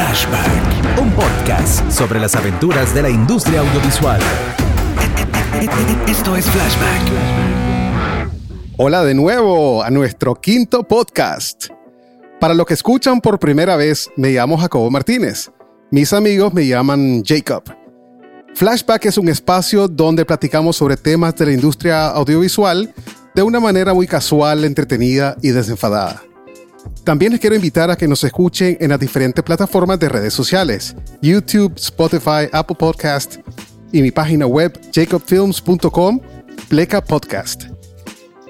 Flashback, un podcast sobre las aventuras de la industria audiovisual. Esto es Flashback. Hola de nuevo a nuestro quinto podcast. Para los que escuchan por primera vez, me llamo Jacobo Martínez. Mis amigos me llaman Jacob. Flashback es un espacio donde platicamos sobre temas de la industria audiovisual de una manera muy casual, entretenida y desenfadada. También les quiero invitar a que nos escuchen en las diferentes plataformas de redes sociales, YouTube, Spotify, Apple Podcast y mi página web jacobfilms.com, pleca podcast.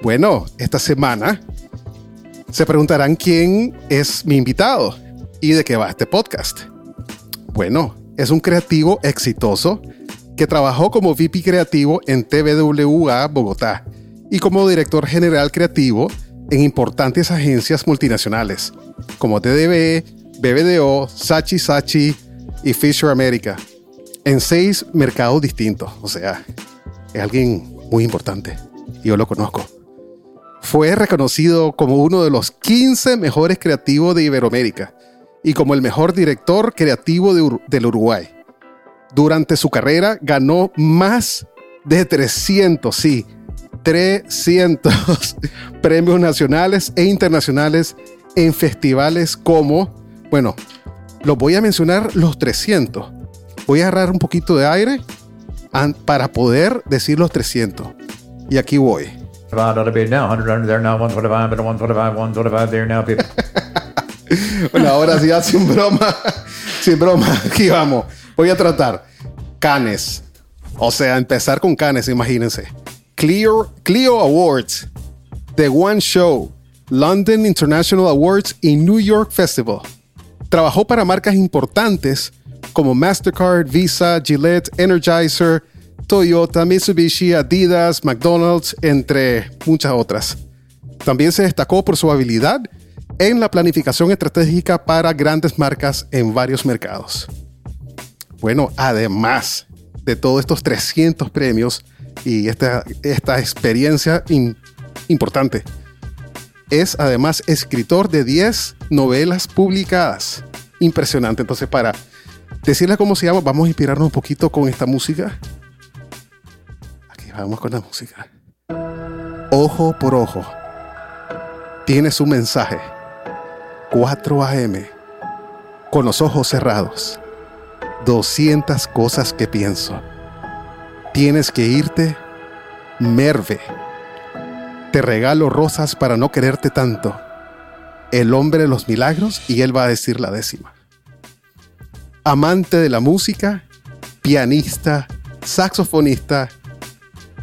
Bueno, esta semana se preguntarán quién es mi invitado y de qué va este podcast. Bueno, es un creativo exitoso que trabajó como VP creativo en TVWA Bogotá y como director general creativo en importantes agencias multinacionales como TDB, BBDO, Sachi Sachi y Fisher America en seis mercados distintos. O sea, es alguien muy importante. Yo lo conozco. Fue reconocido como uno de los 15 mejores creativos de Iberoamérica y como el mejor director creativo del Uruguay. Durante su carrera ganó más de 300, sí, 300 premios nacionales e internacionales en festivales como, bueno, los voy a mencionar los 300. Voy a agarrar un poquito de aire para poder decir los 300. Y aquí voy. bueno, ahora sí, sin broma, sin broma, aquí vamos. Voy a tratar. Canes. O sea, empezar con Canes, imagínense. Clio, Awards, The One Show, London International Awards y New York Festival. Trabajó para marcas importantes como Mastercard, Visa, Gillette, Energizer, Toyota, Mitsubishi, Adidas, McDonald's, entre muchas otras. También se destacó por su habilidad en la planificación estratégica para grandes marcas en varios mercados. Bueno, además de todos estos 300 premios y esta, esta experiencia importante, es además escritor de 10 novelas publicadas. Impresionante. Entonces, para decirles cómo se llama, vamos a inspirarnos un poquito con esta música. Aquí vamos con la música. Ojo por ojo. Tiene su mensaje. 4 a.m. Con los ojos cerrados. 200 cosas que pienso. Tienes que irte. Merve. Te regalo rosas para no quererte tanto. El hombre de los milagros y él va a decir la décima. Amante de la música, pianista, saxofonista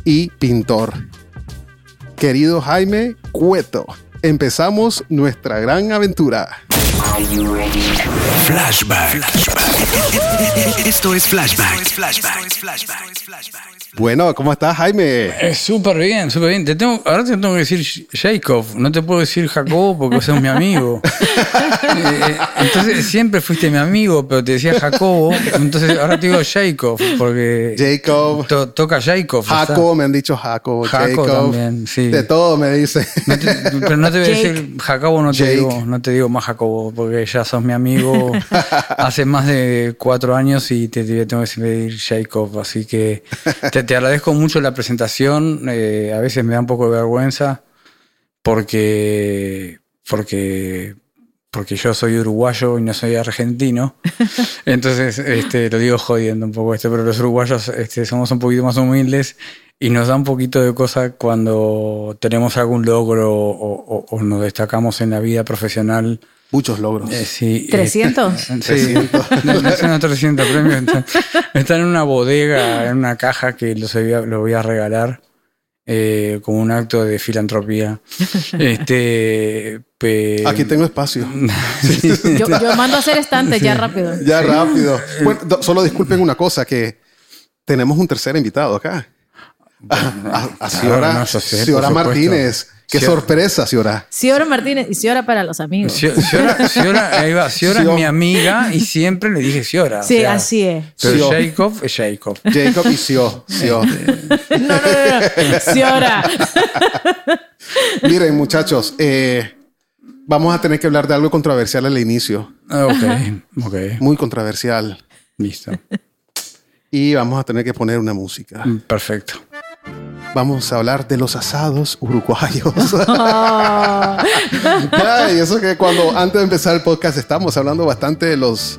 y pintor. Querido Jaime Cueto, empezamos nuestra gran aventura. Flashback. Esto es Flashback. Bueno, ¿cómo estás, Jaime? Eh, súper bien, súper bien. Te tengo, ahora te tengo que decir Jacob, no te puedo decir Jacobo porque sos mi amigo. Eh, entonces siempre fuiste mi amigo, pero te decía Jacobo. Entonces ahora te digo Jacob porque. Jacob. toca Jacob. Jacob, me han dicho Jacob. Jacob también, sí. De todo me dice. pero no te voy a decir Jacobo, no te, digo, no te digo más Jacobo porque ya sos mi amigo hace más de cuatro años y te, tengo que decir Jacob. Así que te, agradezco mucho la presentación. Eh, a veces me da un poco de vergüenza porque, porque, porque yo soy uruguayo y no soy argentino. Entonces, este, lo digo jodiendo un poco esto, pero los uruguayos este, somos un poquito más humildes y nos da un poquito de cosa cuando tenemos algún logro o, nos destacamos en la vida profesional. Muchos logros. Eh, sí, ¿300? sí, 300. 300 premios. Están en una bodega, en una caja que los voy a, lo voy a regalar eh, como un acto de filantropía. Este, Aquí tengo espacio. yo, mando a hacer estantes ya rápido. Ya rápido. Bueno, solo disculpen una cosa, que tenemos un tercer invitado acá a, Ciora, Martínez. Qué sorpresa, Ciora. Ciora Martínez y Ciora para los amigos. Ciora, ahí va. Ciora es mi amiga y siempre le dije Ciora. Sí, así es. Pero Jacob es Jacob. Jacob y Cio. Cio. No, no, no, Ciora. Miren, muchachos, eh, vamos a tener que hablar de algo controversial al inicio. Ah, Ok, ok. Muy controversial. Listo. Y vamos a tener que poner una música. Mm, Perfecto. Vamos a hablar de los asados uruguayos. Ay, eso que cuando antes de empezar el podcast estábamos hablando bastante de los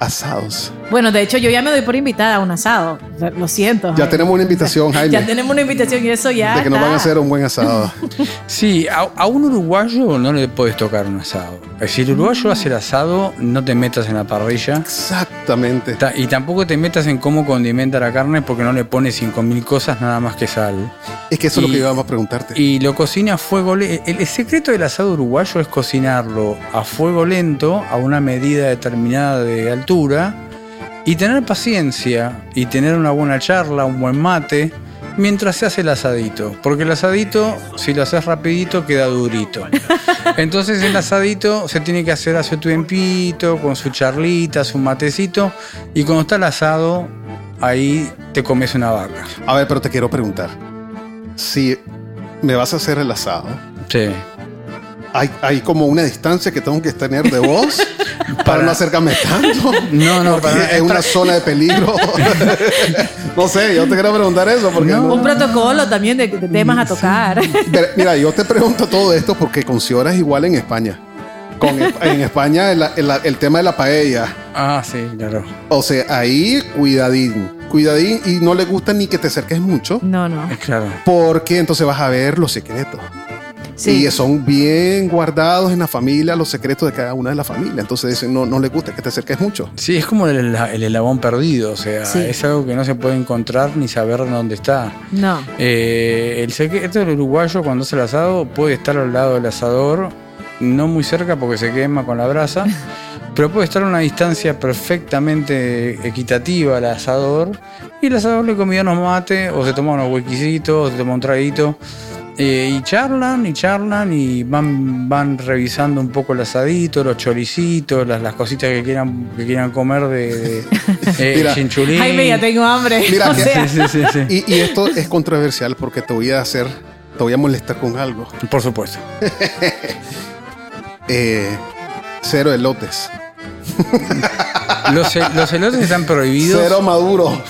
asados. Bueno, de hecho, yo ya me doy por invitada a un asado. Lo siento. Ya tenemos una invitación, Jaime, Ya tenemos una invitación y eso ya. de que nos van a hacer un buen asado. Sí, a, a un uruguayo no le puedes tocar un asado. Si el uruguayo hace el asado, no te metas en la parrilla. Exactamente. Ta- Y tampoco te metas en cómo condimenta la carne porque no le pones 5.000 cosas nada más que sal. Es que eso es lo que íbamos a preguntarte. Y lo cocina a fuego lento. El, el secreto del asado uruguayo es cocinarlo a fuego lento, a una medida determinada de altura, y tener paciencia, y tener una buena charla, un buen mate, mientras se hace el asadito. Porque el asadito, si lo haces rapidito, queda durito. Entonces el asadito se tiene que hacer a su tiempito, con su charlita, su matecito, y cuando está el asado, ahí te comes una vaca. A ver, pero te quiero preguntar. Si me vas a hacer el asado, Sí. hay, hay como una distancia que tengo que tener de vos para no acercarme tanto. No, no, para- es una zona de peligro. no sé, yo te quiero preguntar eso porque no- Un protocolo también de, de temas a tocar. Pero, Mira, yo te pregunto todo esto porque con Ciora es igual en España. Con, en España el, el- el tema de la paella. Ah, sí, claro. O sea, ahí cuidadín. Cuidadín y no le gusta ni que te acerques mucho. No, no. Es claro. Porque entonces vas a ver los secretos. Sí. Y son bien guardados en la familia, los secretos de cada una de la familia. Entonces dicen, no, no le gusta que te acerques mucho. Sí, es como el, el eslabón perdido, o sea, Sí. es algo que no se puede encontrar ni saber dónde está. No. Eh, el secreto del uruguayo cuando hace el asado puede estar al lado del asador, no muy cerca porque se quema con la brasa, pero puede estar a una distancia perfectamente equitativa al asador y el asador le comía unos mates o se toma unos huequicitos o se toma un traguito. Eh, y charlan y charlan y van, van revisando un poco el asadito, los choricitos, las, las cositas que quieran, que quieran comer de, de eh, Mira. chinchulín. Jaime, ya tengo hambre. Mira o sea, Sí, sí, sí, sí. Y, y esto es controversial porque te voy a hacer, te voy a molestar con algo. Por supuesto. Eh, cero elotes. Los, los elotes están prohibidos. Cero maduro.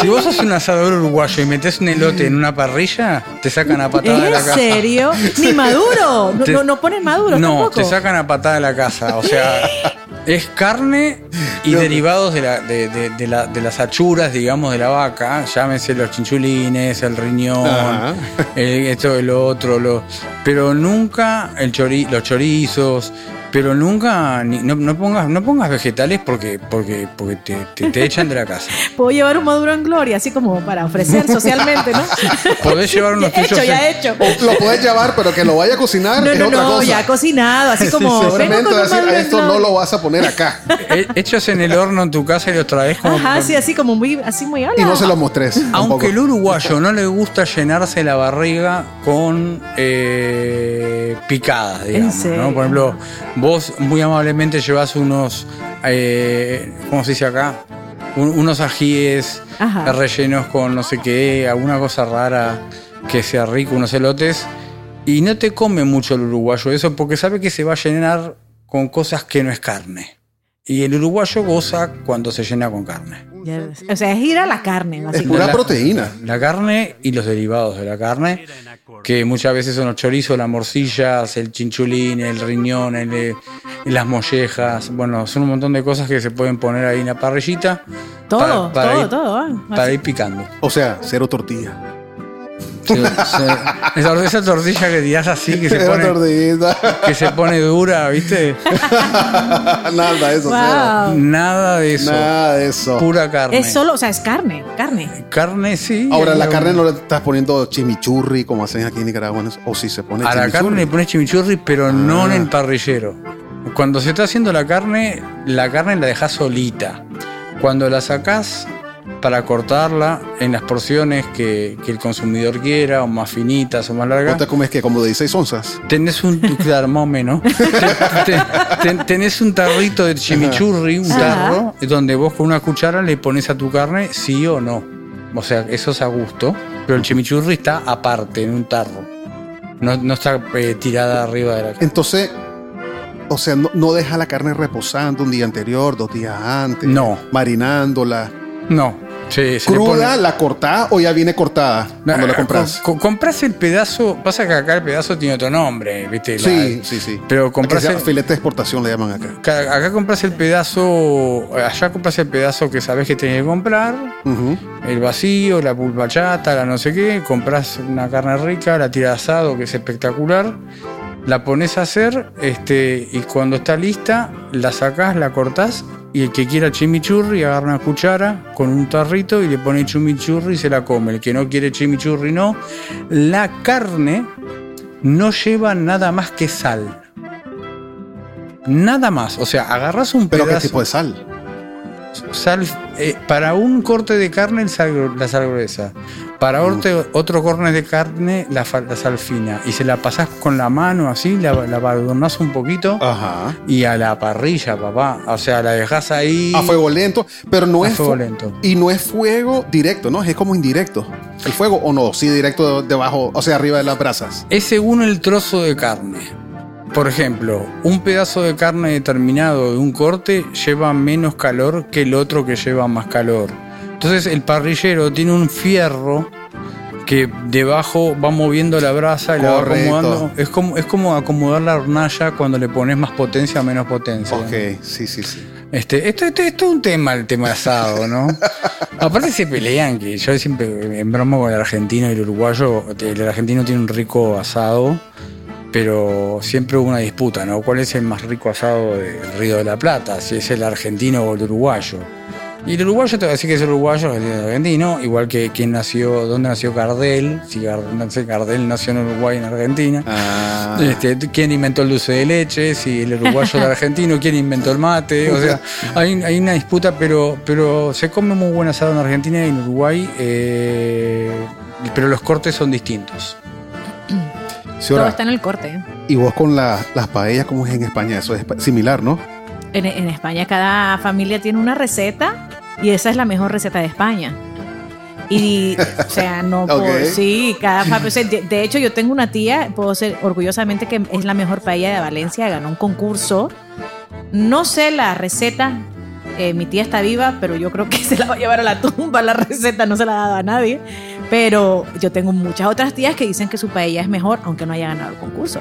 Si vos sos un asador uruguayo y metes un elote en una parrilla, te sacan a patada de la ¿En casa. serio? Ni maduro. No, Te- no, no ponen maduro No, tampoco. te sacan a patada de la casa. O sea, es carne y No. derivados de, la- de- de- de la- de las achuras, digamos, de la vaca. Llámese los chinchulines, el riñón, Ajá. el- esto, el otro. Lo, pero nunca el chori, los chorizos. Pero nunca, ni- no, no pongas, no pongas vegetales porque, porque, porque te, te- te echan de la casa. Puedo llevar un maduro en gloria, así como para ofrecer socialmente, ¿no? Podés llevar unos Ya hecho, ya en- hecho. O lo puedes llevar, pero que lo vaya a cocinar No, es no, otra no, cosa. ya cocinado, así como. vengo Seguramente con un decir, maduro en esto no gloria". lo vas a poner acá. Eh, hechos en el horno en tu casa y los traes como. Ajá, sí, así como muy, así muy hola. Y no se lo mostrés. tampoco. Aunque el uruguayo no le gusta llenarse la barriga con eh, picadas, digamos. serio? ¿no? Por ejemplo, vos muy amablemente llevas unos, eh, ¿cómo se dice acá? Un- unos ajíes Ajá. rellenos con no sé qué, alguna cosa rara que sea rico, unos elotes. Y no te come mucho el uruguayo eso porque sabe que se va a llenar con cosas que no es carne. Y el uruguayo goza cuando se llena con carne. O sea, es ir a la carne, Es básicamente. pura La- proteína. La carne y los derivados de la carne, que muchas veces son los chorizos, las morcillas, el chinchulín, el riñón, el, eh, las mollejas. Bueno, son un montón de cosas que se pueden poner ahí en la parrillita. Todo, para- para todo, ir- todo. ah. Para ir picando. O sea, cero tortilla. Sí, sí. Esa, esa tortilla que tirás así, que se pone, que se pone dura, ¿viste? Nada de eso. cero. Wow. Nada de eso. Nada de eso. Pura carne. Es solo, o sea, es carne, carne. Carne, sí. Ahora, la carne no le estás poniendo chimichurri como hacen aquí en Nicaragua. ¿no? O si se pone A la carne le pones chimichurri, pero no en Ah. el parrillero. Cuando se está haciendo la carne, la carne la dejas solita. Cuando la sacás para cortarla en las porciones que, que el consumidor quiera, o más finitas o más ¿No largas, te comes que como de 16 onzas? tenés un claro, más o menos. Te- te- te- tenés un tarrito de chimichurri, un Ajá. tarro, donde vos con una cuchara le pones a tu carne sí o no. O sea, eso es a gusto, pero el chimichurri está aparte, en un tarro. No, no está eh, tirada arriba de la carne. Entonces, o sea, no, no deja la carne reposando un día anterior, dos días antes. No. Marinándola. No. Sí, se le ¿Cruda, pone- la cortás o ya viene cortada cuando la Ah, compras? co- co- compras el pedazo. Pasa que acá el pedazo tiene otro nombre, ¿viste? La- Sí, sí, sí. Pero compras el- filete de exportación, le llaman acá. Acá, acá compras el pedazo, allá compras el pedazo que sabes que tenés que comprar, el vacío, la pulpa chata, la no sé qué, compras una carne rica, la tiras de asado que es espectacular, la pones a hacer este, y cuando está lista la sacás, la cortás y el que quiera chimichurri agarra una cuchara con un tarrito y le pone chimichurri y se la come. El que no quiere chimichurri no. La carne no lleva nada más que sal. Nada más. O sea, agarras un Pero ¿qué pedazo. tipo de sal? Sal, eh, para un corte de carne, el sal- la sal gruesa. Para orte- otro corte de carne, la, la sal fina. Y se la pasás con la mano así, la, la un poquito. Ajá. Y a la parrilla, papá. O sea, la dejás ahí. A fuego lento, pero no A es fuego fu- lento. Y no es fuego directo, ¿no? Es como indirecto. ¿El fuego o no? Sí, directo debajo, o sea, arriba de las brasas. Es según el trozo de carne. Por ejemplo, un pedazo de carne determinado de un corte lleva menos calor que el otro que lleva más calor. Entonces el parrillero tiene un fierro que debajo va moviendo la brasa y la va acomodando. Es como, es como acomodar la hornalla cuando le pones más potencia o menos potencia. Ok, sí, sí, sí. Este, esto, esto, esto es un tema, el tema asado, ¿no? Aparte se pelean, que yo siempre en broma con el argentino y el uruguayo, el argentino tiene un rico asado, pero siempre hubo una disputa, ¿no? ¿Cuál es el más rico asado del Río de la Plata? Si es el argentino o el uruguayo. Y el uruguayo te va a decir que es el uruguayo, el argentino, igual que quién nació, dónde nació Gardel, si Gardel nació en Uruguay, en Argentina. Ah. Este, ¿Quién inventó el dulce de leche? Si el uruguayo o el argentino, ¿quién inventó el mate? O sea, hay, hay una disputa, pero, pero se come muy buen asado en Argentina y en Uruguay, eh, pero los cortes son distintos. Sí, Todo está en el corte. Y vos con la- las paellas, ¿cómo es en España? Eso es similar, ¿no? En, en España cada familia tiene una receta y esa es la mejor receta de España. Y, o sea, no Ok. puedo- sí, cada familia. de, de hecho, yo tengo una tía, puedo ser orgullosamente que es la mejor paella de Valencia, ganó un concurso. No sé la receta, eh, mi tía está viva, pero yo creo que se la va a llevar a la tumba la receta, no se la ha dado a nadie. Pero yo tengo muchas otras tías que dicen que su paella es mejor, aunque no haya ganado el concurso.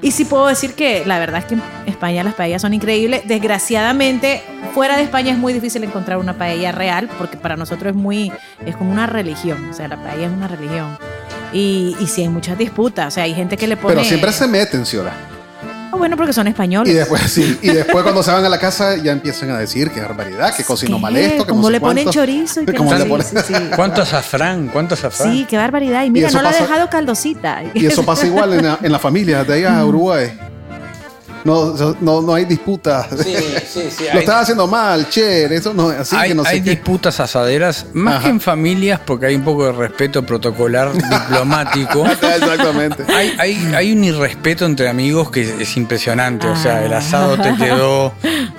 Y sí puedo decir que la verdad es que en España las paellas son increíbles. Desgraciadamente, fuera de España es muy difícil encontrar una paella real porque para nosotros es muy, es como una religión. O sea, la paella es una religión. Y, y sí hay muchas disputas. O sea, hay gente que le pone... Pero siempre se meten, Ciora. Ah, bueno, porque son españoles. Y después, sí, y después cuando se van a la casa ya empiezan a decir que barbaridad, que cocinó ¿Qué? mal esto, que Como no sé le ponen cuánto. chorizo y que Como no- le sí, ponen- sí, sí. ¿Cuánto azafrán? ¿Cuánto azafrán? Sí, qué barbaridad. Y mira, eso no le ha pasa- dejado caldosita. Y eso pasa igual en la, en la familia de allá a. Uruguay. No, no, no hay disputas. Sí, sí, sí. Lo hay- estás haciendo mal, che, eso no así hay, que no sé hay qué. disputas asaderas, más Ajá. que en familias, porque hay un poco de respeto protocolar diplomático. Exactamente. Hay, hay, hay un irrespeto entre amigos que es impresionante. O sea, el asado te quedó,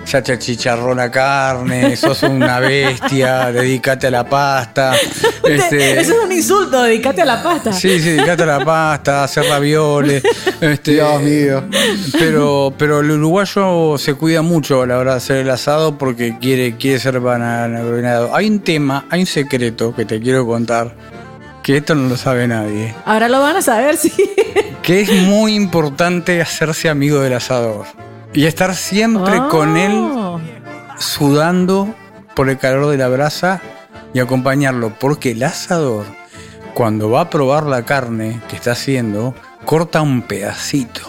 ya te achicharró la carne, sos una bestia, dedícate a la pasta. Este, Eso es un insulto, dedícate a la pasta. Sí, sí, dedícate a la pasta, a hacer ravioles. Este, Dios mío. Pero, pero el uruguayo se cuida mucho a la hora de hacer el asado porque quiere, quiere ser bananado. Hay un tema, hay un secreto que te quiero contar, que esto no lo sabe nadie. Ahora lo van a saber, sí. Que es muy importante hacerse amigo del asador. Y estar siempre con él Oh. sudando por el calor de la brasa y acompañarlo. Porque el asador, cuando va a probar la carne que está haciendo, corta un pedacito.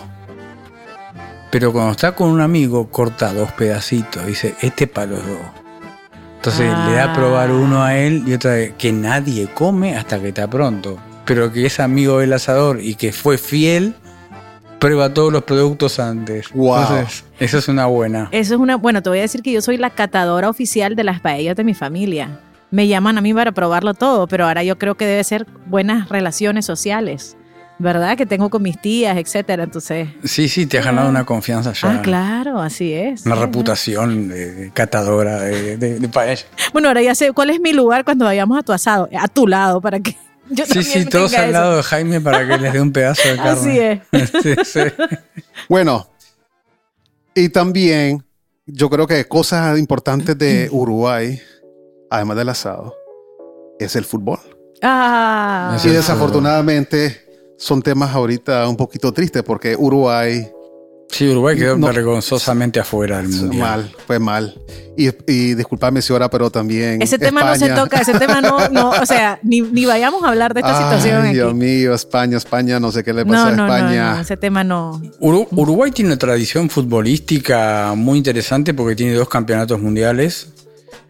Pero cuando está con un amigo, corta dos pedacitos. Dice, este para los dos. Entonces le da a probar uno a él y otra vez, que nadie come hasta que está pronto. Pero que es amigo del asador y que fue fiel, prueba todos los productos antes. Wow. Entonces, eso es una buena. Eso es una. Bueno, te voy a decir que yo soy la catadora oficial de las paellas de mi familia. Me llaman a mí para probarlo todo, pero ahora yo creo que debe ser buenas relaciones sociales, ¿verdad? Que tengo con mis tías, etcétera. Entonces. Sí, sí, te has ganado una confianza ya. Ah, claro, así es. Una Sí, reputación de, de catadora de, de, de paella. Bueno, ahora ya sé cuál es mi lugar cuando vayamos a tu asado, a tu lado, para que Yo Sí, sí, todos al eso. lado de Jaime para que les dé un pedazo de carne. Así es. Sí, sí. Bueno, y también yo creo que cosas importantes de Uruguay, además del asado, es el fútbol. Ah, Y desafortunadamente son temas ahorita un poquito tristes porque Uruguay Sí, Uruguay quedó No. vergonzosamente afuera del mundial. mal, fue mal. Y, y disculpame si ahora, pero también. ese tema no se toca, ese tema no, no, o sea, ni, ni vayamos a hablar de esta Ay, situación aquí. Dios mío, España, España, no sé qué le pasa no, a no, no, España. no, ese tema no. Uru- Uruguay tiene una tradición futbolística muy interesante porque tiene dos campeonatos mundiales.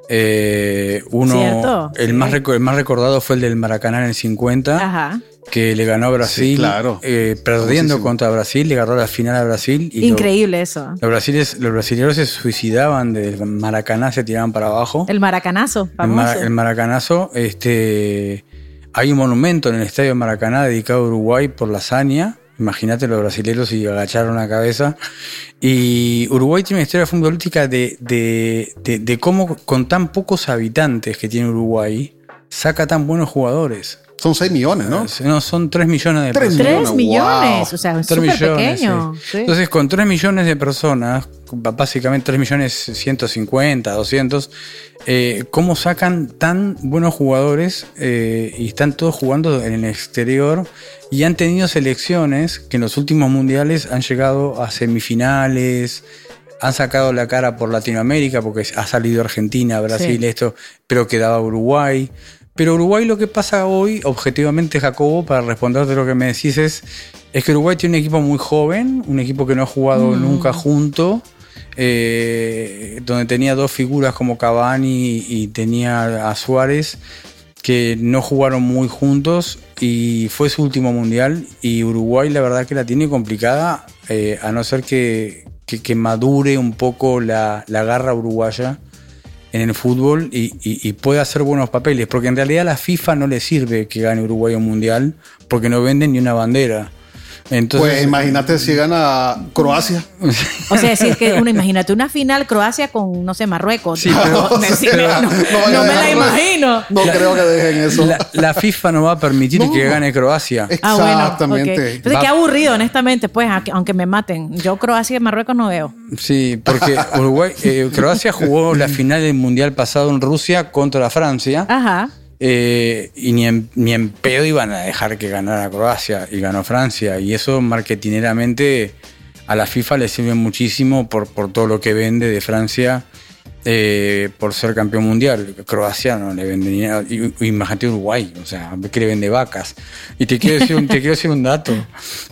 Eh, uno, Cierto, el, más el más recordado fue el del Maracaná en el 50, Ajá. Que le ganó a Brasil, Sí, claro. eh, perdiendo contra Brasil, le ganó la final a Brasil. Y lo- Increíble eso. los, brasiles, los brasileños se suicidaban del Maracaná, se tiraban para abajo. El maracanazo, El, el Maracanazo, este, hay un monumento en el Estadio Maracaná dedicado a Uruguay por la hazaña. Imagínate los brasileños y agacharon la cabeza. Y Uruguay tiene una historia futbolística de, de, de- de cómo con tan pocos habitantes que tiene Uruguay saca tan buenos jugadores. Son 6 millones, ¿no? No, son 3 millones de Tres personas. Tres Wow. millones, o sea, es 3 súper millones, pequeño. sí. sí. Entonces, con 3 millones de personas, básicamente 3 millones 150, 200, eh, ¿cómo sacan tan buenos jugadores eh, y están todos jugando en el exterior y han tenido selecciones que en los últimos mundiales han llegado a semifinales? Han sacado la cara por Latinoamérica porque ha salido Argentina, Brasil, Sí. esto, pero quedaba Uruguay. Pero Uruguay lo que pasa hoy, objetivamente, Jacobo, para responderte lo que me decís, es, es que Uruguay tiene un equipo muy joven, un equipo que no ha jugado nunca junto, eh, donde tenía dos figuras como Cavani y tenía a Suárez, que no jugaron muy juntos y fue su último mundial y Uruguay la verdad que la tiene complicada, eh, a no ser que, que- que madure un poco la, la garra uruguaya en el fútbol y, y, y pueda hacer buenos papeles, porque en realidad a la FIFA no le sirve que gane Uruguay un mundial porque no venden ni una bandera. Entonces, pues imagínate si gana Croacia. O sea, si es que uno, imagínate una final Croacia con, no sé, Marruecos. Sí, pero- no, sí, me- no- No vaya no a me la imagino. No creo que dejen eso. la, la FIFA no va a permitir No. que gane Croacia. Ah, bueno. Exactamente. ok. Entonces, Va- qué aburrido, honestamente, pues, aunque- aunque me maten. Yo Croacia y Marruecos no veo. Sí, porque Uruguay, eh, Croacia jugó la final del mundial pasado en Rusia contra Francia. Ajá. Eh, y ni en, ni en pedo iban a dejar que ganara Croacia y ganó Francia. Y eso marketineramente a la FIFA le sirve muchísimo por, por todo lo que vende de Francia eh, por ser campeón mundial. Croacia no le vende ni nada. Imagínate Uruguay, o sea, que le vende vacas. Y te quiero decir un, te quiero decir un dato.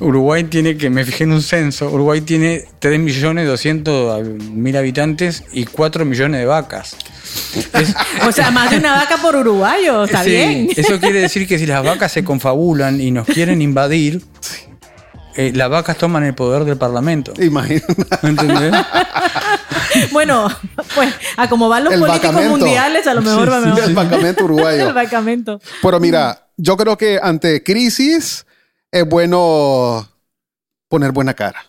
Uruguay tiene, que me fijé en un censo, Uruguay tiene 3.200.000 habitantes y 4 millones de vacas. Es- O sea, más de una vaca por uruguayo, está Sí, bien. Eso quiere decir que si las vacas se confabulan y nos quieren invadir, eh, las vacas toman el poder del Parlamento. Imagínate. ¿Entendés? Bueno, pues, a como van los El políticos vacamento. mundiales, a lo mejor va mejor. El bancamento uruguayo. El vacamento. Pero mira, yo creo que ante crisis es bueno poner buena cara.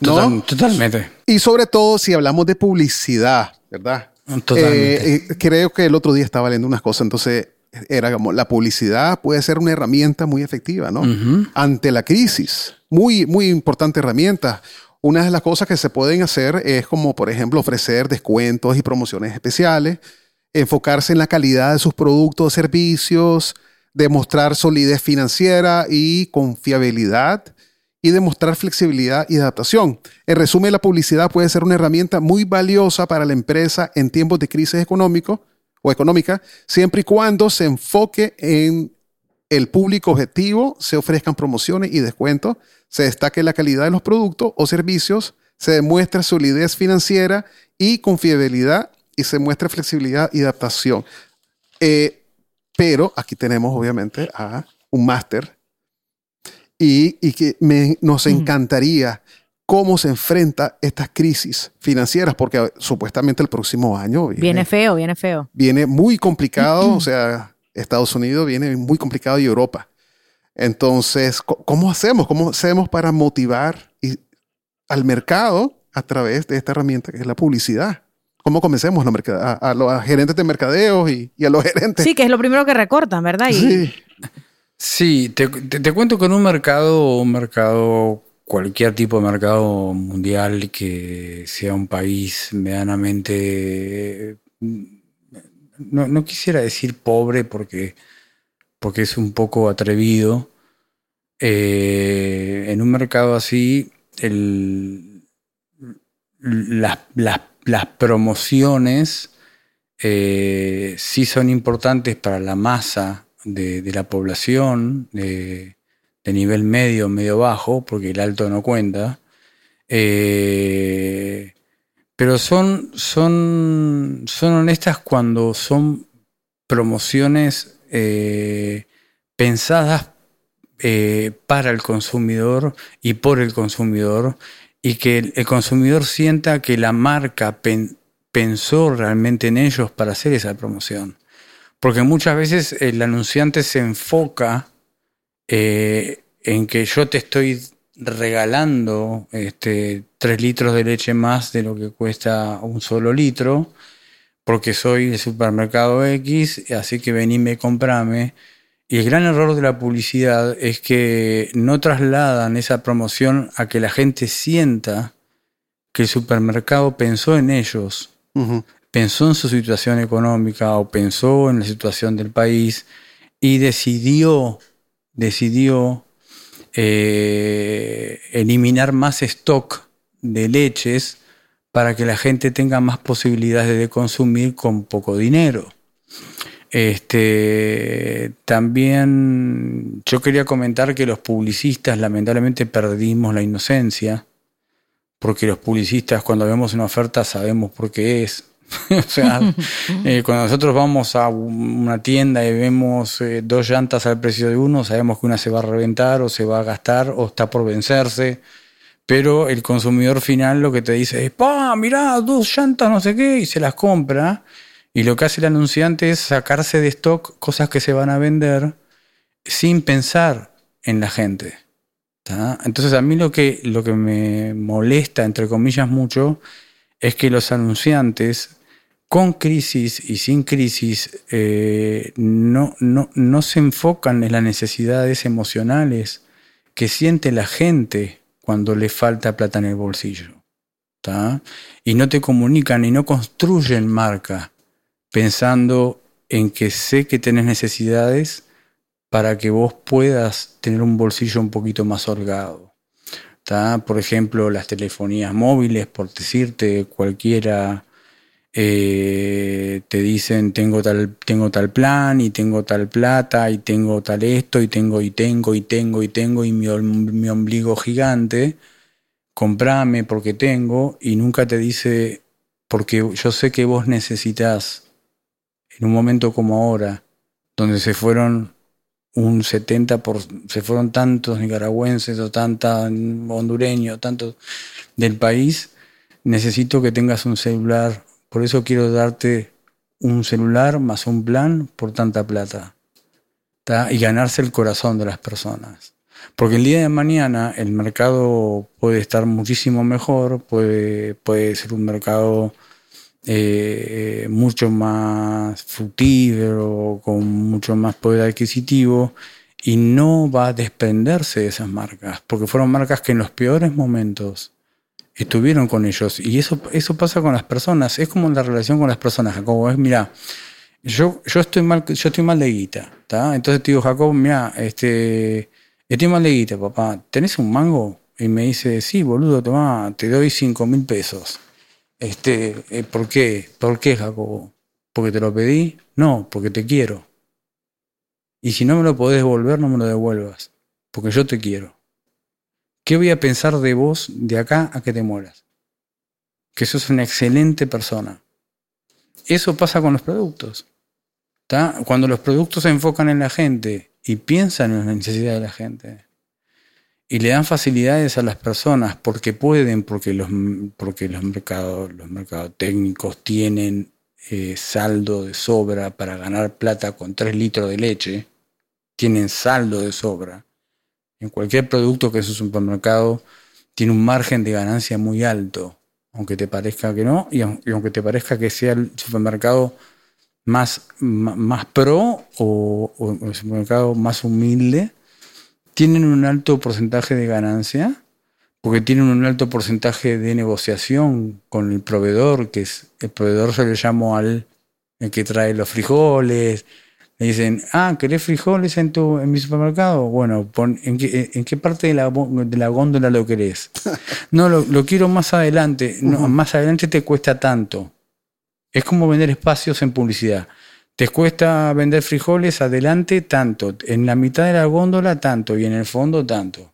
¿no? Total- totalmente. Y sobre todo si hablamos de publicidad, ¿verdad? Totalmente. Eh, eh, creo que el otro día estaba leyendo unas cosas, entonces era como la publicidad puede ser una herramienta muy efectiva, ¿no? Ante la crisis. Muy, muy importante herramienta. Una de las cosas que se pueden hacer es como, por ejemplo, ofrecer descuentos y promociones especiales, enfocarse en la calidad de sus productos o servicios, demostrar solidez financiera y confiabilidad y demostrar flexibilidad y adaptación. En resumen, la publicidad puede ser una herramienta muy valiosa para la empresa en tiempos de crisis económico o económica, siempre y cuando se enfoque en el público objetivo, se ofrezcan promociones y descuentos, se destaque la calidad de los productos o servicios, se demuestre solidez financiera y confiabilidad y se muestre flexibilidad y adaptación. Eh, pero aquí tenemos obviamente a un máster y, y que me- nos encantaría cómo se enfrenta estas crisis financieras, porque supuestamente el próximo año viene, Viene feo, viene feo. viene muy complicado, o sea, Estados Unidos viene muy complicado y Europa. Entonces, ¿cómo hacemos? ¿Cómo hacemos para motivar y- al mercado a través de esta herramienta que es la publicidad? ¿Cómo convencemos a a, a los gerentes de mercadeos y, y a los gerentes? Sí, que es lo primero que recortan, ¿verdad? Y, Sí. Sí, te, te- te cuento que en un mercado, un mercado, cualquier tipo de mercado mundial que sea un país medianamente, no, no quisiera decir pobre porque, porque es un poco atrevido. Eh, en un mercado así, las- las promociones eh, sí son importantes para la masa de, de la población de, de nivel medio, medio bajo, porque el alto no cuenta. Eh, pero son, son, son honestas cuando son promociones eh, pensadas eh, para el consumidor y por el consumidor y que el, consumidor sienta que la marca pen- pensó realmente en ellos para hacer esa promoción. Porque muchas veces el anunciante se enfoca eh, en que yo te estoy regalando este, tres litros de leche más de lo que cuesta un solo litro, porque soy el supermercado X, así que venime comprame. Y el gran error de la publicidad es que no trasladan esa promoción a que la gente sienta que el supermercado pensó en ellos, pensó en su situación económica o pensó en la situación del país y decidió, decidió eh, eliminar más stock de leches para que la gente tenga más posibilidades de consumir con poco dinero. Este, también yo quería comentar que los publicistas lamentablemente perdimos la inocencia, porque los publicistas cuando vemos una oferta sabemos por qué es. o sea, eh, cuando nosotros vamos a un- una tienda y vemos eh, dos llantas al precio de uno, sabemos que una se va a reventar o se va a gastar o está por vencerse. Pero el consumidor final lo que te dice es, pa, mirá, dos llantas, no sé qué, y se las compra. Y lo que hace el anunciante es sacarse de stock cosas que se van a vender sin pensar en la gente. Entonces a mí lo que, lo que me molesta, entre comillas, mucho, es que los anunciantes, con crisis y sin crisis, eh, no, no, no se enfocan en las necesidades emocionales que siente la gente cuando le falta plata en el bolsillo. Y no te comunican y no construyen marca pensando en que sé que tenés necesidades para que vos puedas tener un bolsillo un poquito más holgado. ¿tá? Por ejemplo, las telefonías móviles, por decirte cualquiera, eh, te dicen tengo tal, tengo tal plan y tengo tal plata y tengo tal esto y tengo y tengo y tengo y tengo y mi, mi ombligo gigante, comprame porque tengo y nunca te dice porque yo sé que vos necesitas en un momento como ahora, donde se fueron un 70 por se fueron tantos nicaragüenses o tanta hondureños, tantos del país, necesito que tengas un celular, por eso quiero darte un celular más un plan por tanta plata. Y ganarse el corazón de las personas. Porque el día de mañana el mercado puede estar muchísimo mejor, puede, puede ser un mercado eh, mucho más fructífero, con mucho más poder adquisitivo, y no va a desprenderse de esas marcas, porque fueron marcas que en los peores momentos estuvieron con ellos. Y eso, eso pasa con las personas, es como la relación con las personas, Jacobo. Es, mira, yo, yo estoy mal, yo estoy mal de guita, ¿tá? Entonces te digo, Jacob, mira, este, estoy mal de guita, papá, ¿tenés un mango? Y me dice, sí, boludo, toma, te doy cinco mil pesos. Este, eh, ¿por qué? ¿Por qué, Jacobo? ¿Porque te lo pedí? No, porque te quiero. Y si no me lo podés devolver, no me lo devuelvas, porque yo te quiero. ¿Qué voy a pensar de vos de acá a que te mueras? Que sos una excelente persona. Eso pasa con los productos. ¿tá? Cuando los productos se enfocan en la gente y piensan en las necesidades de la gente y le dan facilidades a las personas porque pueden, porque los, porque los mercados, los mercados técnicos tienen eh, saldo de sobra para ganar plata con 3 litros de leche, tienen saldo de sobra. En cualquier producto que es un supermercado tiene un margen de ganancia muy alto, aunque te parezca que no, y, aun- y aunque te parezca que sea el supermercado más, más pro o, un supermercado más humilde tienen un alto porcentaje de ganancia porque tienen un alto porcentaje de negociación con el proveedor, que es el proveedor se le llamo al el que trae los frijoles. Le dicen, ah, ¿querés frijoles en, tu, en mi supermercado? Bueno, pon- ¿en, qué, ¿en qué parte de la, de la góndola lo querés? No, lo, lo quiero más adelante. No, más adelante te cuesta tanto. Es como vender espacios en publicidad. Te cuesta vender frijoles adelante tanto, en la mitad de la góndola tanto y en el fondo tanto.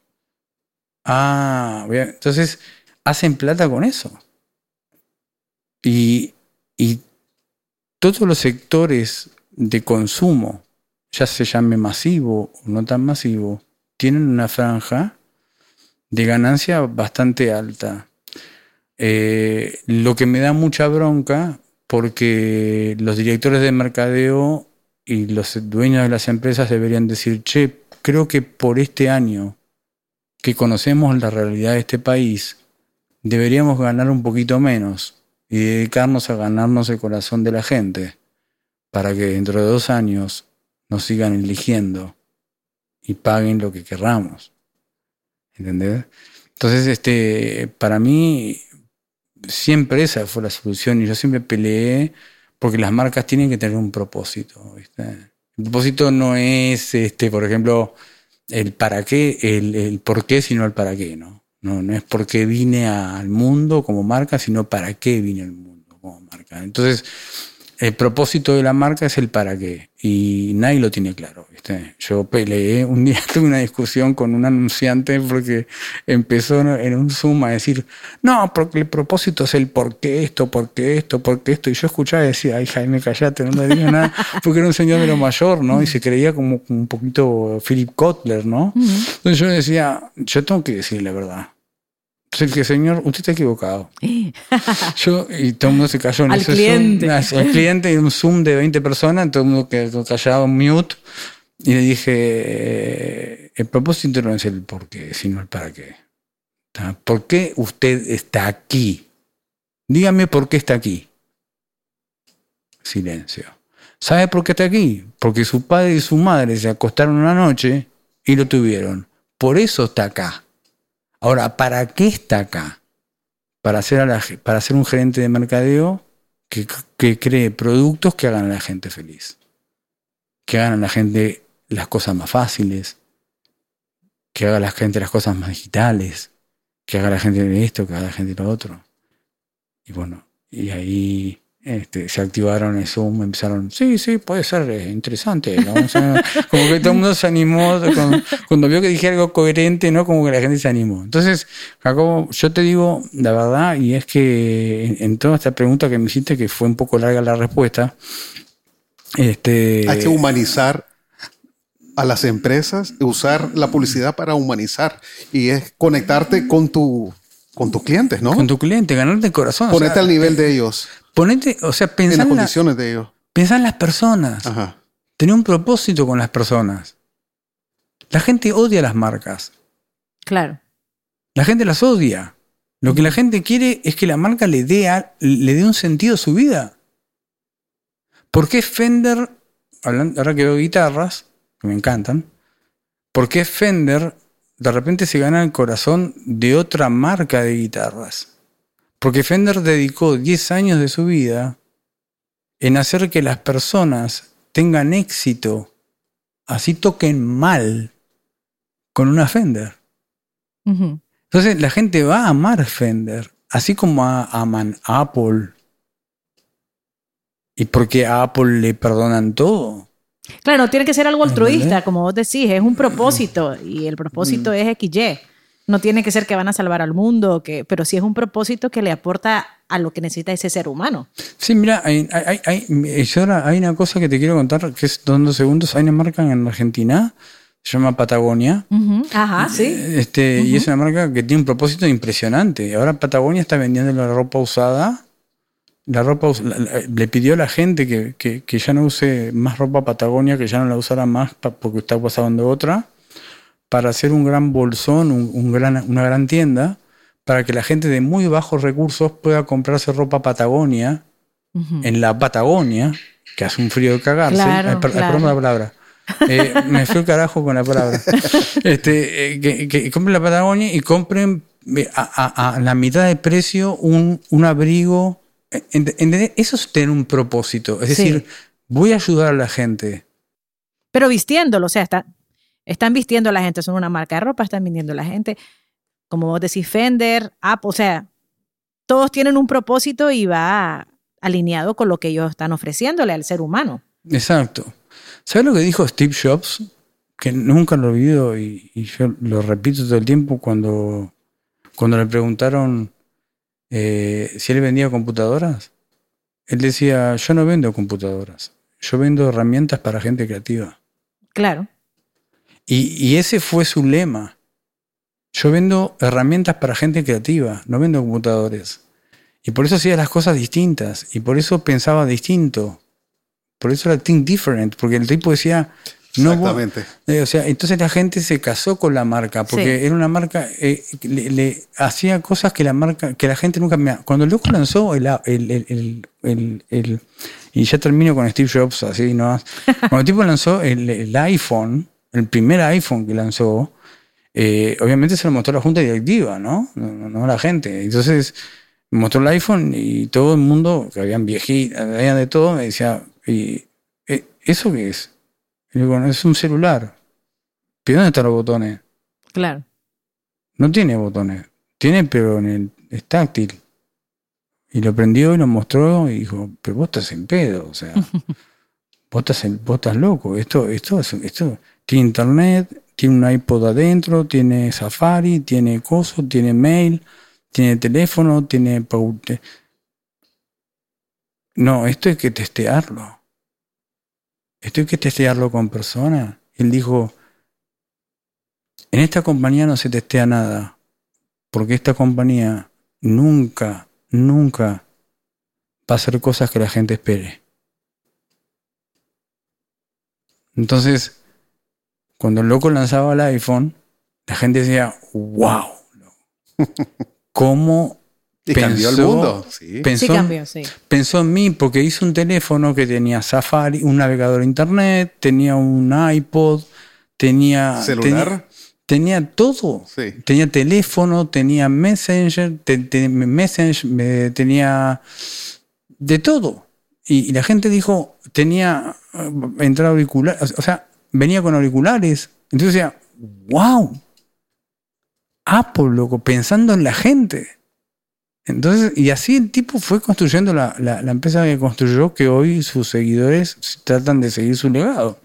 Ah, bien. entonces hacen plata con eso. Y, y todos los sectores de consumo, ya se llame masivo o no tan masivo, tienen una franja de ganancia bastante alta. Eh, lo que me da mucha bronca porque los directores de mercadeo y los dueños de las empresas deberían decir, che, creo que por este año que conocemos la realidad de este país, deberíamos ganar un poquito menos y dedicarnos a ganarnos el corazón de la gente para que dentro de dos años nos sigan eligiendo y paguen lo que querramos. ¿Entendés? Entonces, este, para mí, siempre esa fue la solución y yo siempre peleé porque las marcas tienen que tener un propósito. ¿viste? El propósito no es, este, por ejemplo, el para qué, el, el por qué, sino el para qué, ¿no? No, no es por qué vine al mundo como marca, sino para qué vine al mundo como marca. Entonces, el propósito de la marca es el para qué. Y nadie lo tiene claro. ¿viste? Yo peleé, un día tuve una discusión con un anunciante porque empezó en un Zoom a decir, no, porque el propósito es el por qué esto, por qué esto, por qué esto. Y yo escuchaba y decía, ay Jaime, callate, no le digas nada, porque era un señor de lo mayor, ¿no? Y se creía como un poquito Philip Kotler, ¿no? Entonces yo decía, yo tengo que decir la verdad. Que señor, usted está equivocado. Yo, y todo el mundo se cayó en Al ese cliente. Zoom. Al cliente y un Zoom de 20 personas, todo el mundo quedó callado, mute. Y le dije, eh, el propósito no es el por qué, sino el para qué. ¿Por qué usted está aquí? Dígame por qué está aquí. Silencio. ¿Sabe por qué está aquí? Porque su padre y su madre se acostaron una noche y lo tuvieron. Por eso está acá. Ahora, ¿para qué está acá? Para ser, para ser un gerente de mercadeo que, que cree productos que hagan a la gente feliz. Que hagan a la gente las cosas más fáciles. Que haga a la gente las cosas más digitales. Que haga a la gente esto, que haga a la gente lo otro. Y bueno, y ahí este, se activaron el Zoom, empezaron, sí, sí, puede ser interesante. ¿no? O sea, como que todo el mundo se animó cuando, cuando vio que dije algo coherente, ¿no? Como que la gente se animó. Entonces, Jacobo, yo te digo la verdad, y es que en, en toda esta pregunta que me hiciste, que fue un poco larga la respuesta, este, Hay que humanizar a las empresas, usar la publicidad para humanizar y es conectarte con tu con tus clientes, ¿no? con tu cliente, ganarte el corazón. o Ponerte sea, al nivel de ellos, ponete, o sea, en pensá las en, la- condiciones de ellos. pensá en las personas. Ajá. Tener un propósito con las personas. La gente odia las marcas. Claro. La gente las odia. Lo que la gente quiere es que la marca le dé, a- le dé un sentido a su vida. ¿Por qué Fender, hablando, ahora que veo guitarras, que me encantan, ¿por qué Fender de repente se gana el corazón de otra marca de guitarras? Porque Fender dedicó 10 años de su vida en hacer que las personas tengan éxito, así toquen mal, con una Fender. Entonces la gente va a amar Fender, así como a- aman a Apple. Y porque a Apple le perdonan todo. Claro, tiene que ser algo altruista, como vos decís, es un propósito y el propósito Mm. es XY. No tiene que ser que van a salvar al mundo, que, pero sí es un propósito que le aporta a lo que necesita ese ser humano. Sí, mira, hay, hay, hay, yo ahora hay una cosa que te quiero contar, que es dos dos segundos. Hay una marca en Argentina, se llama Patagonia. Ajá, sí. Este, Y es una marca que tiene un propósito impresionante. Ahora Patagonia está vendiendo la ropa usada. La ropa us- la- la- le pidió a la gente que, que- que ya no use más ropa Patagonia, que ya no la usara más pa- porque está pasando otra, para hacer un gran bolsón, un, un gran, una gran tienda, para que la gente de muy bajos recursos pueda comprarse ropa Patagonia en la Patagonia que hace un frío de cagarse. Claro, Eh, per- claro. perdón la palabra. Eh, me fui al carajo con la palabra. Este, eh, que, que compren la Patagonia y compren eh, a, a- a la mitad de precio un, un abrigo. Ent- ¿entendés? Eso es tener un propósito. Es Sí. decir, voy a ayudar a la gente. Pero vistiéndolo, o sea, está, están vistiendo a la gente, son una marca de ropa, están vendiendo a la gente. Como vos decís, Fender, Apple, o sea, todos tienen un propósito y va alineado con lo que ellos están ofreciéndole al ser humano. Exacto. ¿Sabes lo que dijo Steve Jobs? Que nunca lo olvido y, y yo lo repito todo el tiempo cuando, cuando le preguntaron eh, si él vendía computadoras. Él decía, yo no vendo computadoras, yo vendo herramientas para gente creativa. Claro. Y, y ese fue su lema. Yo vendo herramientas para gente creativa, no vendo computadores. Y por eso hacía las cosas distintas. Y por eso pensaba distinto. Por eso era think different. Porque el tipo decía, no Exactamente. eh, o sea, entonces la gente se casó con la marca, porque Sí. era una marca, eh, le, le hacía cosas que la marca, que la gente nunca me... Cuando el loco lanzó el, el, el, el- el- el- y ya termino con Steve Jobs, así no Cuando el tipo lanzó el, el iPhone, el primer iPhone que lanzó, eh, obviamente se lo mostró a la junta directiva, ¿no? No, no- no a la gente. Entonces mostró el iPhone y todo el mundo, que habían viejitas, habían de todo, me decía, y, eh, ¿eso qué es? Y digo, "No, es un celular. ¿Pero dónde están los botones? Claro. No tiene botones. Tiene, pero en el, es táctil. Y lo prendió y lo mostró y dijo, pero vos estás en pedo, o sea, vos estás, en- vos estás loco. Esto, esto, es- esto tiene internet, tiene un iPod adentro, tiene Safari, tiene coso, tiene mail, tiene teléfono, tiene... No, esto hay que testearlo. Esto hay que testearlo con personas. Él dijo, en esta compañía no se testea nada, porque esta compañía nunca, nunca va a hacer cosas que la gente espere. Entonces, cuando el loco lanzaba el iPhone, la gente decía, wow, ¿cómo Y cambió el pensó- mundo. Sí. pensó, Sí cambió, sí. pensó en mí porque hizo un teléfono que tenía Safari, un navegador internet, tenía un iPod, tenía Celular. tenía, tenía todo. Sí. Tenía teléfono, tenía Messenger, te- te- Messenger, me- tenía de todo. Y, y la gente dijo, tenía eh, entrada auricular, o sea, venía con auriculares. Entonces decía, wow, Apple, loco, pensando en la gente. Entonces, y así el tipo fue construyendo la, la- empresa que construyó, que hoy sus seguidores tratan de seguir su legado.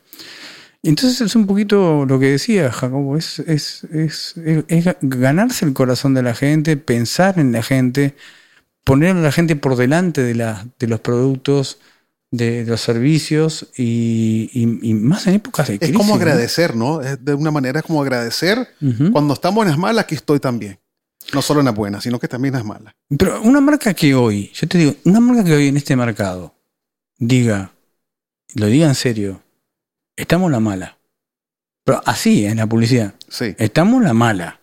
Entonces es un poquito lo que decía Jacobo, es, es, es, es- es ganarse el corazón de la gente, pensar en la gente, poner a la gente por delante de, la, de los productos, de, los servicios y, y- y más en épocas de Es crisis. como ¿no? agradecer, ¿no? Es de una manera como agradecer. Cuando estamos en las malas, aquí estoy también. No solo en las buenas, sino que también en las malas. Pero una marca que hoy, yo te digo, una marca que hoy en este mercado diga, lo diga en serio, estamos la mala. Pero así en la publicidad, Sí. estamos la mala.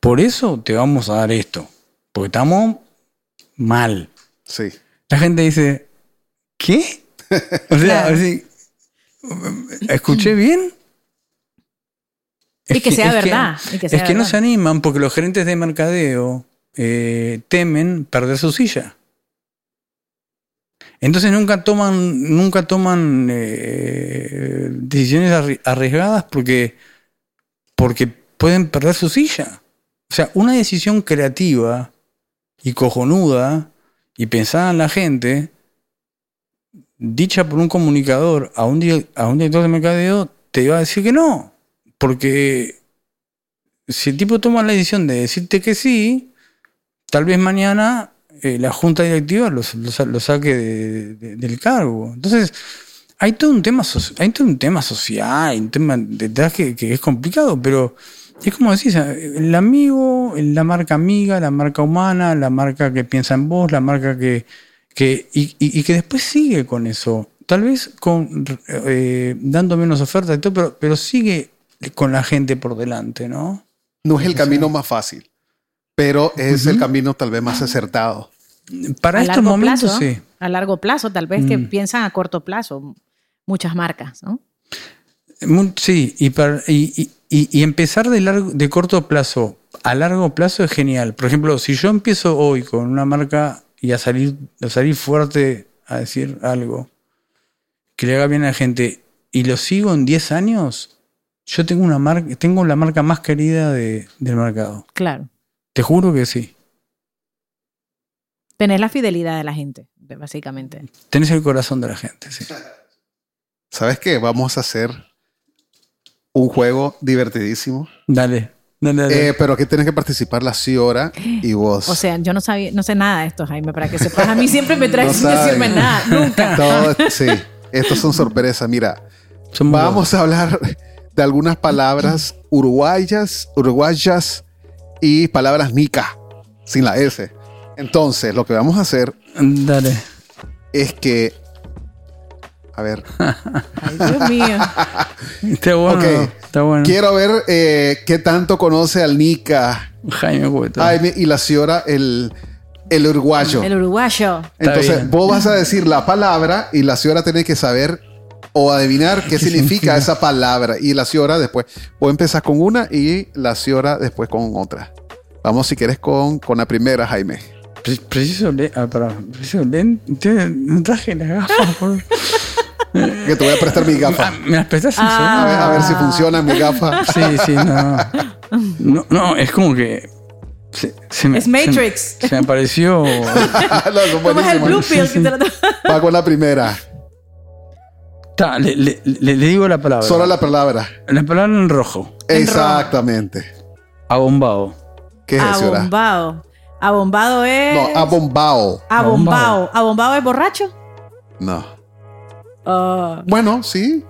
Por eso te vamos a dar esto, porque estamos mal. Sí. La gente dice, ¿qué? O sea, así, ¿escuché bien? Y Es que sea es verdad, y que sea es que no verdad. se animan porque los gerentes de mercadeo eh, temen perder su silla. Entonces nunca toman, nunca toman eh, decisiones arri- arriesgadas porque, porque pueden perder su silla. O sea, una decisión creativa y cojonuda y pensada en la gente, dicha por un comunicador a un, a un director de mercadeo, te iba a decir que no. Porque si el tipo toma la decisión de decirte que sí, tal vez mañana eh, la junta directiva lo, lo lo saque de- de- del cargo. Entonces, hay todo un tema, hay todo un tema social, un tema detrás que, que es complicado, pero es como decís, el amigo, la marca amiga, la marca humana, la marca que piensa en vos, la marca que, que y, y- y que después sigue con eso. Tal vez con eh, dando menos ofertas y todo, pero, pero sigue con la gente por delante, ¿no? No es el camino más fácil, pero es el camino tal vez más acertado. Para a estos momentos plazo, sí. A largo plazo, tal vez que Mm. piensan a corto plazo, muchas marcas, ¿no? Sí, y, para- y- y empezar de, largo, de corto plazo a largo plazo es genial. Por ejemplo, si yo empiezo hoy con una marca y a salir, a salir fuerte a decir algo que le haga bien a la gente y lo sigo en 10 años, yo tengo una marca, tengo la marca más querida de- del mercado. Claro. Te juro que sí. Tener la fidelidad de la gente, básicamente. Tenés el corazón de la gente, sí. ¿Sabes qué? Vamos a hacer un juego divertidísimo. Dale, Eh, pero aquí tienes que participar la Ciora y vos. O sea, yo no sabía, no sé nada de esto, Jaime, para que sepas. A mí siempre me traes No sin decirme nada, nunca. Todo- sí, estos son sorpresas. Mira, vamos a hablar de algunas palabras uruguayas, uruguayas y palabras nica, sin la S. Entonces, lo que vamos a hacer Dale. es que. A ver, Ay, Dios mío. Está bueno. Ok. Está bueno. quiero ver eh, qué tanto conoce al Nica, Jaime Cueto. Jaime y la Ciora, el, el uruguayo. El uruguayo. Entonces, vos vas a decir la palabra y la Ciora tiene que saber o adivinar qué significa esa palabra. Y la Ciora después, vos empezás con una y la Ciora después con otra. Vamos, si quieres, con, con la primera, Jaime. Pre- Preciso le ah, perdón. Preciso lente. No traje las gafas. por- Que te voy a prestar mi Ah, gafa. ¿Me las prestás en A ver, a ver si Ah. funciona mi gafa. Sí, sí, no. No, no, es como que. Se, se me, Es Matrix. Se, me- se me apareció. No, ¿Cómo es el. Blue Pill? Va con la primera. Ta, le, le- le- le digo la palabra. Solo la palabra. La palabra en rojo. En Exactamente. Abombado. ¿Qué es Ciora? Abombado. Abombado es. No, abombao. Abombado. ¿Abombado es borracho? No. Ah, Bueno, sí.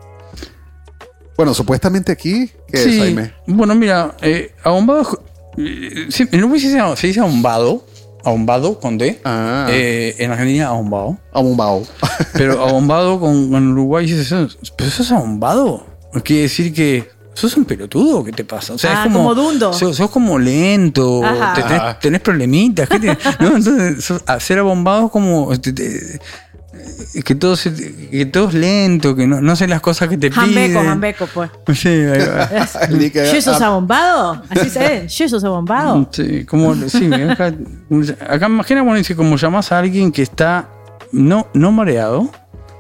Bueno, supuestamente aquí, ¿qué es, sí. Jaime? Bueno, mira, eh, abombado. es- eh, sí, en Uruguay se dice, se dice abombado. Abombado con D. Ah, Eh, en Argentina, abombado. abombao. Pero abombado con, con Uruguay dices eso. ¿Pero sos abombado? Quiere decir que sos un pelotudo. ¿Qué te pasa? O sea, Ah, es como. como dundo. Sos, sos como lento. Te- tenés, problemitas. ¿qué te- no, entonces, sos- hacer abombado es como. te- te- que todo, se- que todo es lento, que no, no hacen las cosas que te Jambeco, piden. jambeco, pues. Sí, ahí va. Ni que- ¿Yo sos ah, abombado? Así se dice. ¿Yo sos abombado? Sí, como, sí, acá, acá imagina cuando dice como llamás a alguien que está no, no mareado,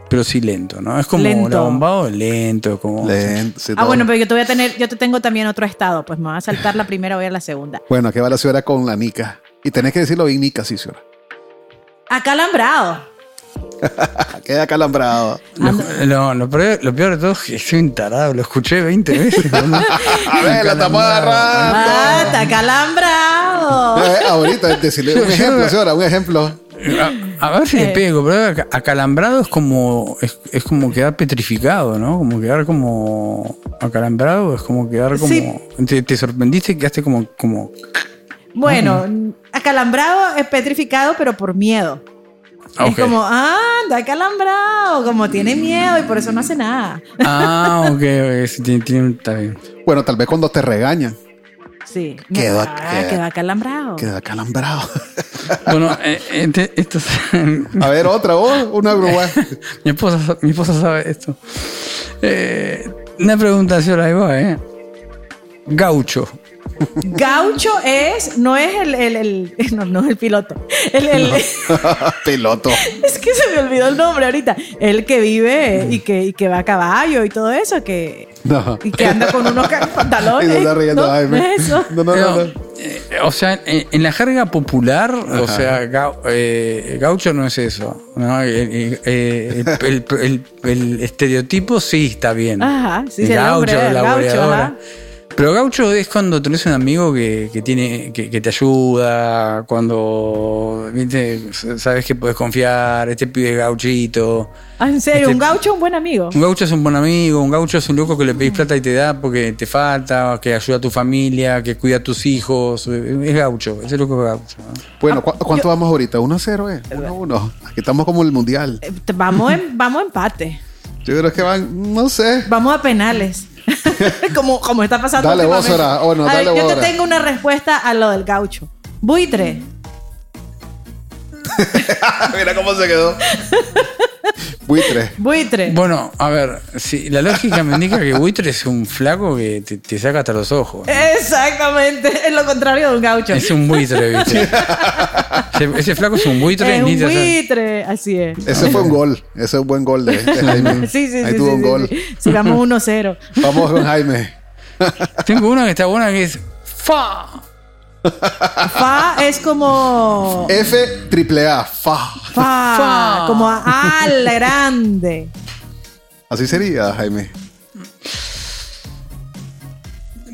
pero sí lento, ¿no? Es como Lento. el abombado lento, como... lento, sí, Ah, bueno, pero yo te voy a tener, yo te tengo también otro estado, pues me va a saltar la primera, voy a la segunda. Bueno, aquí va la Ciora con la Nica. Y tenés que decirlo bien Nica, sí, Ciora. Acalambrado. Queda calambrado. Lo, lo- lo peor, lo peor de todo es que soy un tarado, lo escuché 20 veces. ¿no? A ver, la estamos Ah, agarrando. está acalambrado. Eh, ahorita, decirle un ejemplo, Ciora, un ejemplo. A, a ver si Eh. le pego, pero aca- acalambrado es como es, es como quedar petrificado, ¿no? Como quedar como acalambrado, es como quedar como Sí. te, te sorprendiste y quedaste como como Bueno, acalambrado es petrificado, pero por miedo. Ah, Es como, ah, anda acalambrado, como tiene miedo y por eso no hace nada. Ah, ok, ok, sí, tiene- tiene- está bien. Bueno, tal vez cuando te regañan, Sí. Quedó- Ah, queda- quedó acalambrado. queda calambrado. Bueno, eh, este- esto es- A ver, otra, vos, una grúa. mi, esposa, mi esposa sabe esto. Eh, una pregunta, señora, ahí va, ¿eh? Gaucho. Gaucho es, no es el, el, el- no, no es el piloto. El, el- Piloto. es que se me olvidó el nombre ahorita. El que vive y que, y que va a caballo y todo eso, que, No. y que anda con unos Y pantalones. se está riendo, no, no es eso. No, no, no, no. eh, o sea, en, en la jerga popular, o sea, gau- eh, gaucho no es eso. ¿no? El, el- eh, el- el- el- el estereotipo sí está bien. Ajá, sí, El el hombre, el gaucho, ajá. Pero gaucho es cuando tenés un amigo que, que tiene que, que te ayuda, cuando ¿viste? sabes que puedes confiar, este pibe gauchito. Ah, en serio, Este- un gaucho es un buen amigo. Un gaucho es un buen amigo, un gaucho es un loco que le pedís plata y te da porque te falta, que ayuda a tu familia, que cuida a tus hijos. Es gaucho, ese loco es gaucho. ¿no? Bueno, ¿cu- ¿cuánto vamos ahorita? ¿1 a 0, eh? 1 a 1. Aquí estamos como el mundial. Eh, Vamos en, vamos a empate. Yo creo que van, no sé. Vamos a penales. como, como está pasando. Dale vos. Sora. Oh, no, ver, dale yo te tengo una respuesta a lo del gaucho. Buitre. Mira cómo se quedó. Buitre. Buitre. Bueno, a ver, si la lógica me indica que buitre es un flaco que te, te saca hasta los ojos. ¿no? Exactamente, es lo contrario de un gaucho. Es un buitre, ¿viste? ese, ese flaco es un buitre. Es un buitre, así es. Ese fue un gol. Ese es un buen gol de, de Jaime. Sí, sí, Ahí sí. tuvo sí, un sí, gol. sí. Si vamos 1-0. Vamos con Jaime. Tengo una que está buena que es. ¡Fa! Fa es como. F triple A. Fa. Fa, Fa. como A la grande. Así sería, Jaime.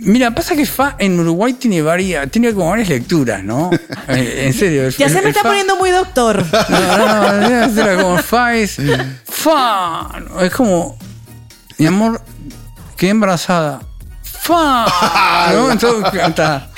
Mira, pasa que Fa en Uruguay tiene varias, tiene como varias lecturas, ¿no? Eh, en serio. el- Ya se me está fa- poniendo muy doctor. No, no, no, como Fa es. Fa. Es como. Mi amor, quedé embarazada. Fa. ¿No? Entonces, está.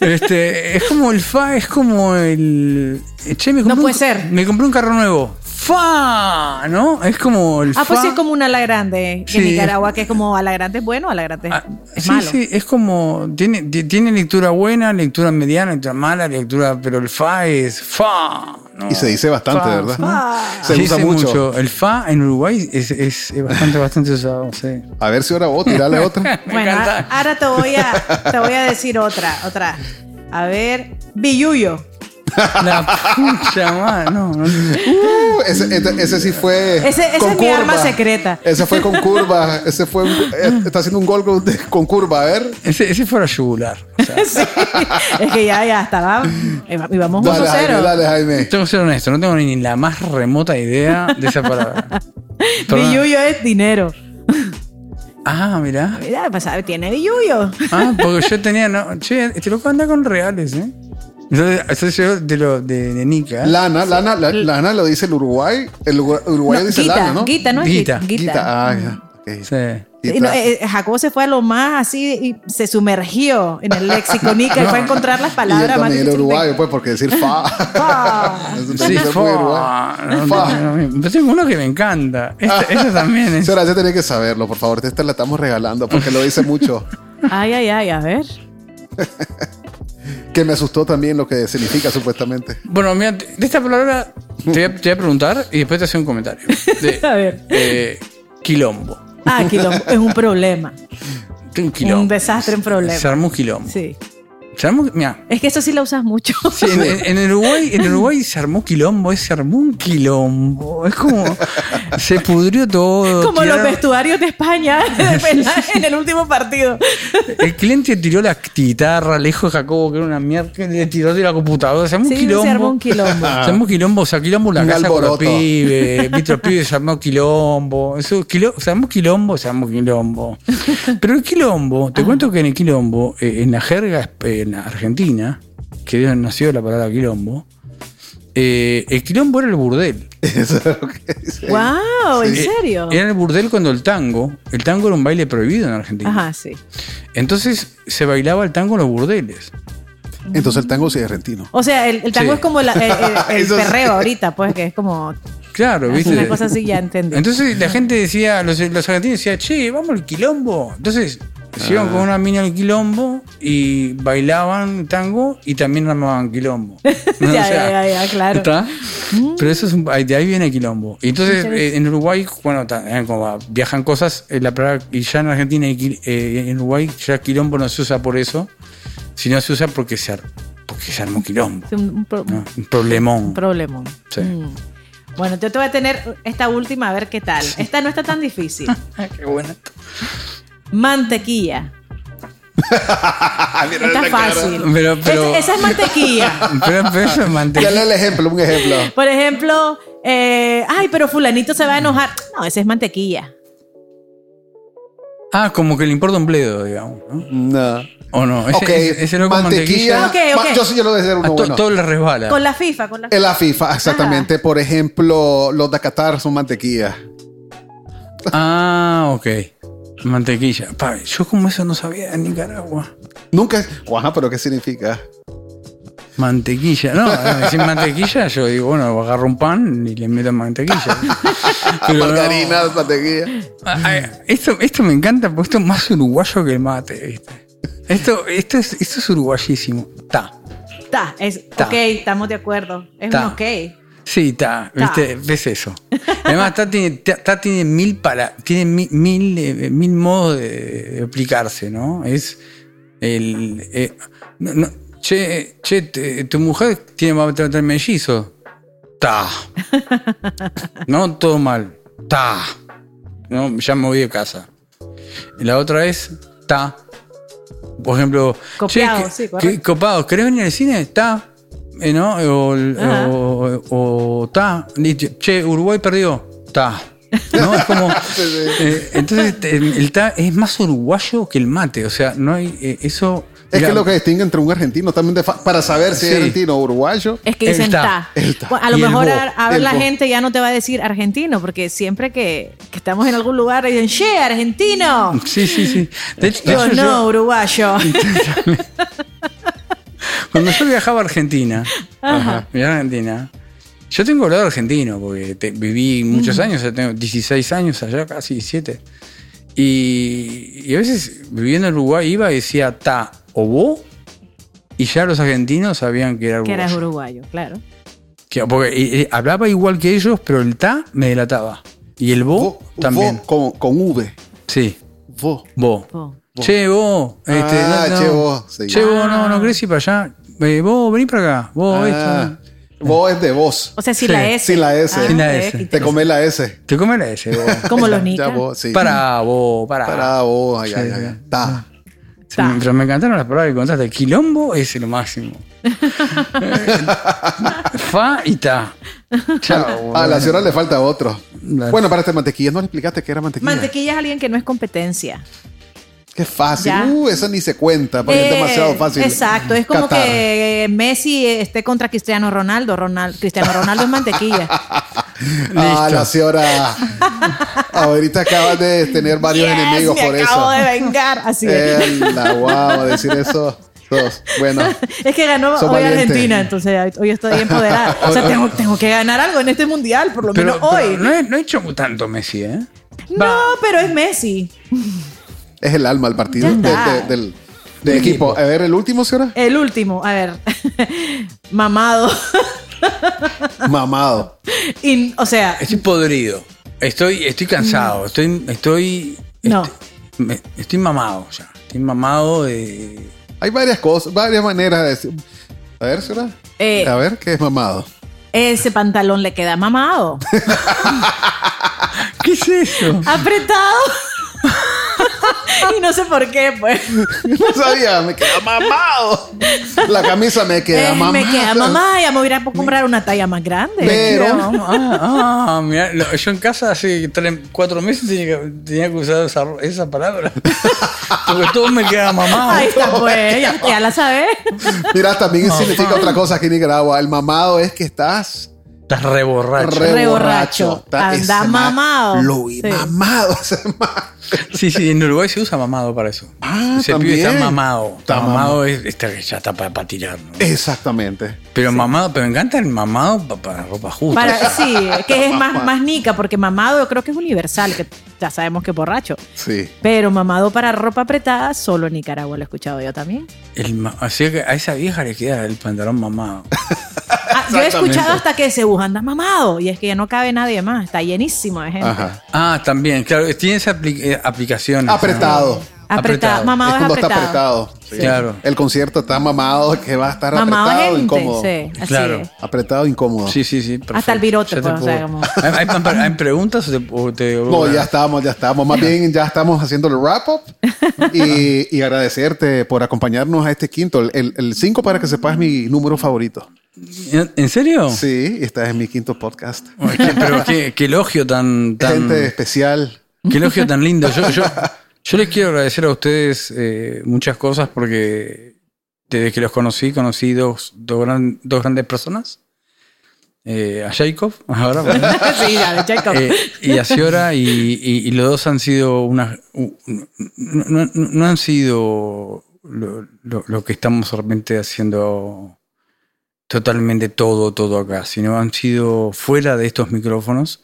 Este, es como el Fa, es como el. Che, me compré No puede un- ser. Me compré un carro nuevo. Fa. ¿No? Es como el Ah, pues sí, es como un ala grande Sí. en Nicaragua, que es como ala grande es bueno, ala grande Ah, es sí, malo. sí, es como. Tiene, ti- tiene lectura buena, lectura mediana, lectura mala, lectura. Pero el Fa es Fa. ¿no? Y se dice bastante, Fa, ¿verdad? Se Se usa dice mucho. El Fa en Uruguay es, es- es bastante, bastante usado, sí. A ver si ahora vos tirale otra. Me bueno, encanta. ahora te voy a te voy a decir otra, otra. A ver, Billuyo. La pucha, man, no, no. Uh, ese, ese sí fue. Ese- esa con es mi curva. arma secreta. Ese fue con curva. Ese fue. un- eh, está haciendo un gol con, con curva. A ver. Ese, ese fuera yugular. O sea, Sí. Es que ya, ya estaba. Y vamos Dale, Jaime, 1-0. dale, Jaime. tengo que ser honesto, no tengo ni la más remota idea de esa palabra. Perdón. Billuyo es dinero. Ah, mira. Mira, pues, tiene billuyo. Ah, porque yo tenía. No, che, este loco anda con reales, ¿eh? Entonces, entonces yo de lo de, de Nica. Lana, Lana, la- Lana lo dice el Uruguay. El Urugu- Uruguayo No, dice Guita, Lana, ¿no? Guita, ¿no es Guita. Guita? Guita. Ah, ya. ok. Sí. Y no, Guita. eh, eh, Jacobo se fue a lo más así y se sumergió en el léxico Nica y fue a encontrar las Y él palabras más también uruguayo, pues, porque decir fa. Fa. Eso Sí, también es muy fa. uruguayo. No, Fa. no, no, Pero tengo uno que me encanta. Este, ese también es. Señora, ya tenés que saberlo, por favor. Este la estamos regalando porque lo dice mucho. Ay, ay, ay, a ver. Que me asustó también lo que significa supuestamente. Bueno, mira, de esta palabra te voy, a, te voy a preguntar y después te hacer un comentario. De, A ver. eh, quilombo. Ah, quilombo. Es un problema. Un quilombo. Un desastre, un problema. Se armó un quilombo. Sí. Se armó, mira, Es que eso sí lo usas mucho. sí, en, Uruguay, en Uruguay se armó quilombo, se armó un quilombo. Es como se pudrió todo. Como los vestuarios de España en, la- en el último partido. El cliente tiró la guitarra, le dijo a Jacobo que era una mierda, le tiró de la computadora, se armó Sí, un se quilombo. armó un quilombo. Se armó un quilombo, o sea, quilombo la Un casa con los pibes, viste los pibes, se armó quilombo. Eso, quilo- se armó quilombo, se armó quilombo. Pero el quilombo, te cuento que en el quilombo, eh, en la jerga eh, en la Argentina, que donde nació la palabra quilombo, eh, el quilombo era el burdel. Eso es lo que dice. ¡Wow! ¿En Eh, serio? Era el burdel cuando el tango, el tango era un baile prohibido en Argentina. Ajá, sí. Entonces se bailaba el tango en los burdeles. Entonces el tango sí es argentino. O sea, el, el tango Sí. es como la- el, el- el Eso sí. perreo ahorita, pues, que es como Claro, es ¿viste? una cosa así, ya entendí. Entonces la gente decía, los, los argentinos decían, che, vamos al quilombo. Entonces se iban con una mina al quilombo y bailaban tango y también armaban quilombo. Ya, O sea, ya, ya, claro. ¿Está? Pero eso es un- de ahí viene el quilombo. Y entonces eh, en Uruguay, bueno, eh, como viajan cosas, eh, la palabra, y ya en Argentina y eh, en Uruguay ya quilombo no se usa por eso, sino se usa porque se, porque se armó quilombo. Un, un pro- ¿no? Un problemón. un problemón. Sí. Mm. Bueno, yo te voy a tener esta última a ver qué tal. Esta no está tan difícil. Ah, qué buena. Mantequilla. Mira Está la cara. fácil. Pero- pero- Esa, esa es mantequilla. Pero, pero eso es mantequilla. Dale el ejemplo, un ejemplo. Por ejemplo, eh, ay, pero fulanito se va a enojar. No, esa es mantequilla. Ah, como que le importa un bledo, digamos, ¿no? No. ¿O no? Ese, ok, ese, ese loco mantequilla. mantequilla. Ok, ok. Ma- Yo sí yo lo voy a decir a uno to- bueno. todo le resbala. Con la FIFA, con la En la FIFA, exactamente. Por ejemplo, los de Qatar son mantequilla. Ah, ok. Mantequilla. Pa, yo como eso no sabía en Nicaragua. Nunca. Guaja, pero ¿qué significa? Mantequilla. No, sin mantequilla yo digo, bueno, agarro un pan y le meto mantequilla. Pero no. Margarina, mantequilla. Ah, ah, Esto, esto me encanta porque esto es más uruguayo que el mate, ¿viste? Esto, esto, es, esto es uruguayísimo. Ta. Ta, es, Ta. ok, estamos de acuerdo. Es Ta. un ok. Sí, está, Ta. ¿viste? ves eso. Además, está tiene, ta tiene mil para, tiene mil, mil, eh, mil modos de, de explicarse, ¿no? Es el eh, no, no, che, che, te- tu mujer tiene va a tener mellizo. Ta. No todo mal. Ta. No, ya me voy de casa. La otra es ta. Por ejemplo, Copiado, che, sí, ¿qué- correcto. qué copado, ¿querés venir al cine? Está. Eh, ¿No? O, Ajá. o, o está. Che, Uruguay perdió. Está. ¿No? Es como. eh, entonces, el ta es más uruguayo que el mate. O sea, no hay. eh, eso. Es mira, que lo que distingue entre un argentino también para saber si Sí. es argentino o uruguayo. Es que dicen ta, ta. ta. Bueno, A lo mejor bo, a- ahora el la bo. gente ya no te va a decir argentino, porque siempre que, que estamos en algún lugar dicen, che, argentino. Sí, sí, sí. De hecho, de Yo hecho, no, yo- uruguayo. Cuando yo viajaba a Argentina, viajaba a Argentina, yo tengo hablado argentino, porque te- viví muchos años, ya tengo 16 años allá, casi 17. Y, y a veces viviendo en Uruguay iba y decía ta o bo, y ya los argentinos sabían que era que uruguayo. eras uruguayo, claro. Que- porque eh, hablaba igual que ellos, pero el ta me delataba. Y el bo, Vo- también. vo con, con V. Sí, Vo. bo. Bo. Che, vos. Este, Ah, no, che, vos, sí. Che, vos, no, Ah. no querés ir para allá. Eh, vos, vení para acá. Vos, Ah, esto. Vos es de vos. O sea, sin Sí, la S. sin la S. Sin la ok, S. qué Te comés la S. Te come la S, vos. Como los nicas. vos, sí. Para vos, para. Para vos. Ay, ay, Sí. ay, ay. Ta. Sí, Pero me encantaron las palabras que contaste. El quilombo es lo máximo. Fa y ta. Chao. A la señora le falta otro. Bueno, para este mantequilla, no le explicaste que era mantequilla. Mantequilla es alguien que no es competencia. Qué fácil. Uh, eso ni se cuenta porque es Eh, demasiado fácil. Exacto, es como que Messi esté contra Cristiano Ronaldo. Ronald, Cristiano Ronaldo es mantequilla. Ah, la señora. Ahorita acabas de tener varios Yes, enemigos me por acabo eso. de vengar. Así es. Eh, la guau, decir eso. Dos. Bueno, Es que ganó hoy valiente. Argentina, entonces hoy estoy empoderada. O sea, tengo, tengo que ganar algo en este mundial, por lo Pero, menos pero hoy. no, he, no he hecho tanto Messi, ¿eh? No, pero es Messi. Es el alma del partido de- de- del, del equipo. A ver, el último, señora. El último, a ver. Mamado. Mamado. Y, o sea, Estoy podrido. Estoy, estoy cansado. Estoy. Estoy. No. Estoy, me- estoy mamado ya. Estoy mamado de. Hay varias cosas, varias maneras de decir. A ver, señora. Eh. A ver, ¿qué es mamado? ese pantalón le queda mamado. ¿Qué es eso? Apretado. y no sé por qué, pues. No sabía, me queda mamado. La camisa me queda Eh, mamada. me queda mamá, ya me voy a comprar una talla más grande. Pero- Ah, ah, yo en casa hace tres, cuatro meses tenía que, tenía que usar esa, esa palabra. Porque todo me queda mamado. Ahí está, pues, ya, ya la sabes. Mira, también No, significa otra cosa aquí en Nicaragua. El mamado es que estás Estás re borracho. re, Re borracho. borracho. Está- Anda mamado. Lo vi Sí. mamado. Sí, sí, en Uruguay se usa mamado para eso. Ah, Ese pibe está también. mamado. Está mamado mamado. es, está- ya está para tirar, ¿no? Exactamente. Pero mamado, pero me encanta el mamado pa- para ropa justa. Para, sí, que es más, más nica, porque mamado yo creo que es universal, que ya sabemos que es borracho. Sí. Pero mamado para ropa apretada, solo en Nicaragua lo he escuchado yo también. El así que a esa vieja le queda el pantalón mamado. Ah, yo he escuchado hasta que se anda mamado y es que ya no cabe nadie más, está llenísimo de gente. Ajá. Ah, también, claro, tiene esa apli- eh, aplicación. Apretado. Apretado, Apretado. mamado es es, apretado. está apretado. Sí. Claro. El concierto está mamado, que va a estar Mamado apretado, gente, incómodo. sí, así Claro. es. Apretado, incómodo. Sí, sí, sí. perfecto. Hasta el virote, pues, o sea, como- ¿Hay, hay- hay preguntas o te, o te- No, ya estamos, ya estamos. Más bien, ya estamos haciendo el wrap-up. Y, y agradecerte por acompañarnos a este quinto. El 5 para que sepas mi número favorito. ¿En serio? Sí, este es mi quinto podcast. Pero qué, qué elogio tan, tan Gente especial. qué elogio tan lindo. Yo, yo, yo les quiero agradecer a ustedes eh, muchas cosas porque desde que los conocí, conocí dos, dos, gran- dos grandes personas. Eh, a Jacob, ahora, bueno, sí, ya, de Jacob. eh, y a Ciora, y, y- y los dos han sido una. u- No, no- no han sido lo, lo- lo que estamos realmente haciendo totalmente todo, todo acá, sino han sido fuera de estos micrófonos,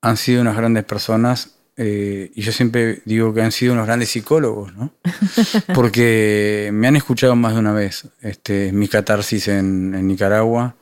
han sido unas grandes personas. eh, y yo siempre digo que han sido unos grandes psicólogos, ¿no? Porque me han escuchado más de una vez. Este, mi catarsis en, en Nicaragua.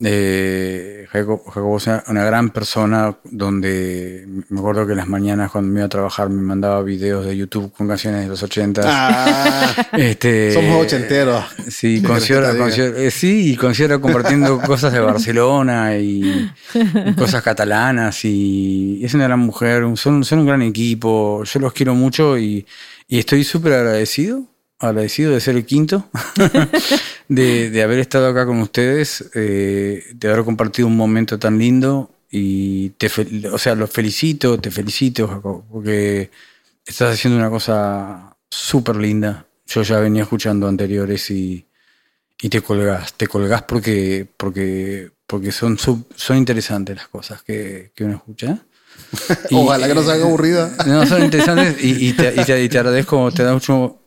Eh, Jacobo, Jacobo es una, gran persona donde me acuerdo que en las mañanas cuando me iba a trabajar me mandaba videos de YouTube con canciones de los 80. Ah, Este, somos ochenteros. Sí, ¿Qué con querés que te Ciora- diga? con Ciora- eh, sí, y con Ciora compartiendo cosas de Barcelona y, y cosas catalanas y es una gran mujer, son, son un gran equipo, yo los quiero mucho y, y estoy súper agradecido, agradecido de ser el quinto, de, de haber estado acá con ustedes, eh, de haber compartido un momento tan lindo y te, o sea, los felicito, te felicito, Jacob, porque estás haciendo una cosa súper linda. Yo ya venía escuchando anteriores y, y te colgás, te colgás porque, porque, porque son, sub- son interesantes las cosas que, que uno escucha. Y, Ojalá que no se haga aburrida. No, son interesantes y, y te, y te- y te agradezco, te da mucho.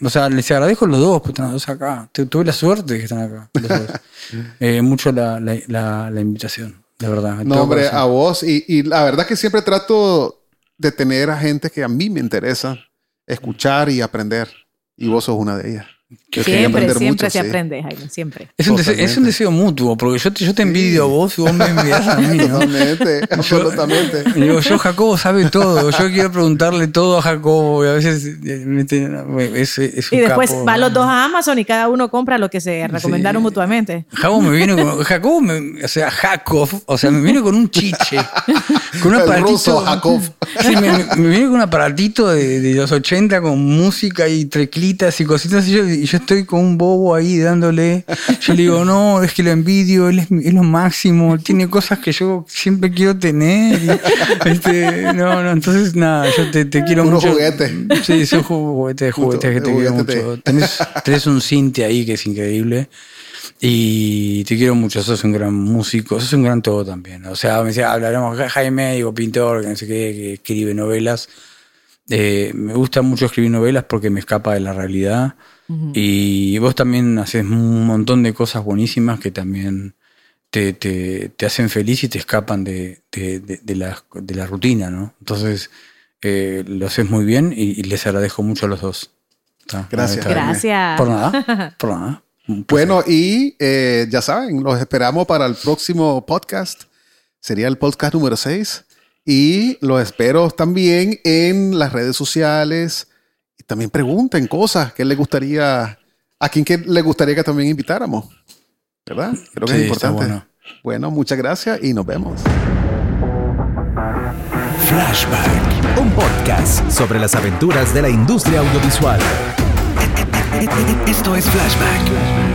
A- o sea, les agradezco los dos, pues están los dos acá. Tu- Tuve la suerte de que están acá. los dos. Eh, mucho la, la, la- la invitación, de verdad. No, hombre, corazón. a vos. Y, y la verdad que siempre trato de tener a gente que a mí me interesa escuchar y aprender. Y vos sos una de ellas. Yo Siempre, aprender siempre mucho, se sí. aprende, Jaime, siempre. Es un, deseo, es un Totalmente. deseo mutuo, porque yo te, yo te envidio a vos y vos me envidias a mí. ¿no? Totalmente, absolutamente. Y digo, yo Jacobo sabe todo, yo quiero preguntarle todo a Jacobo y a veces eh, es, es un Y después capo. van los dos a Amazon y cada uno compra lo que se recomendaron Sí. mutuamente. Jacobo me viene con. Jacobo, me- o sea, Jacob, o sea, me viene con un chiche. Con un aparatito. ruso, Jacob. Sí, me, me- me viene con un aparatito de, de los 80 con música y treclitas y cositas. Y yo, y yo estoy con un bobo ahí dándole. Yo le digo, no, es que lo envidio, él es, es lo máximo, tiene cosas que yo siempre quiero tener. este, no, no, entonces nada, yo te, te quiero Puro mucho. juguete. Sí, son juguetes de juguetes que te quiero mucho. Tenés, tenés un cinte ahí que es increíble. Y te quiero mucho, sos un gran músico, sos un gran todo también. O sea, me decía, hablaremos Jaime, digo, pintor, que no sé qué, que escribe novelas. Eh, me gusta mucho escribir novelas porque me escapa de la realidad. Y vos también haces un montón de cosas buenísimas que también te, te, te hacen feliz y te escapan de, de, de- de la, de la rutina, ¿no? Entonces, eh, lo haces muy bien y, y les agradezco mucho a los dos. Está, Gracias. Gracias. Por nada, por nada. Bueno, y eh, ya saben, los esperamos para el próximo podcast. Sería el podcast número 6. Y los espero también en las redes sociales. También pregunten cosas que les gustaría, a quién que le gustaría que también invitáramos. ¿Verdad? Creo que Sí, es está importante. bueno. bueno, muchas gracias y nos vemos. Flashback, un podcast sobre las aventuras de la industria audiovisual. Esto es Flashback.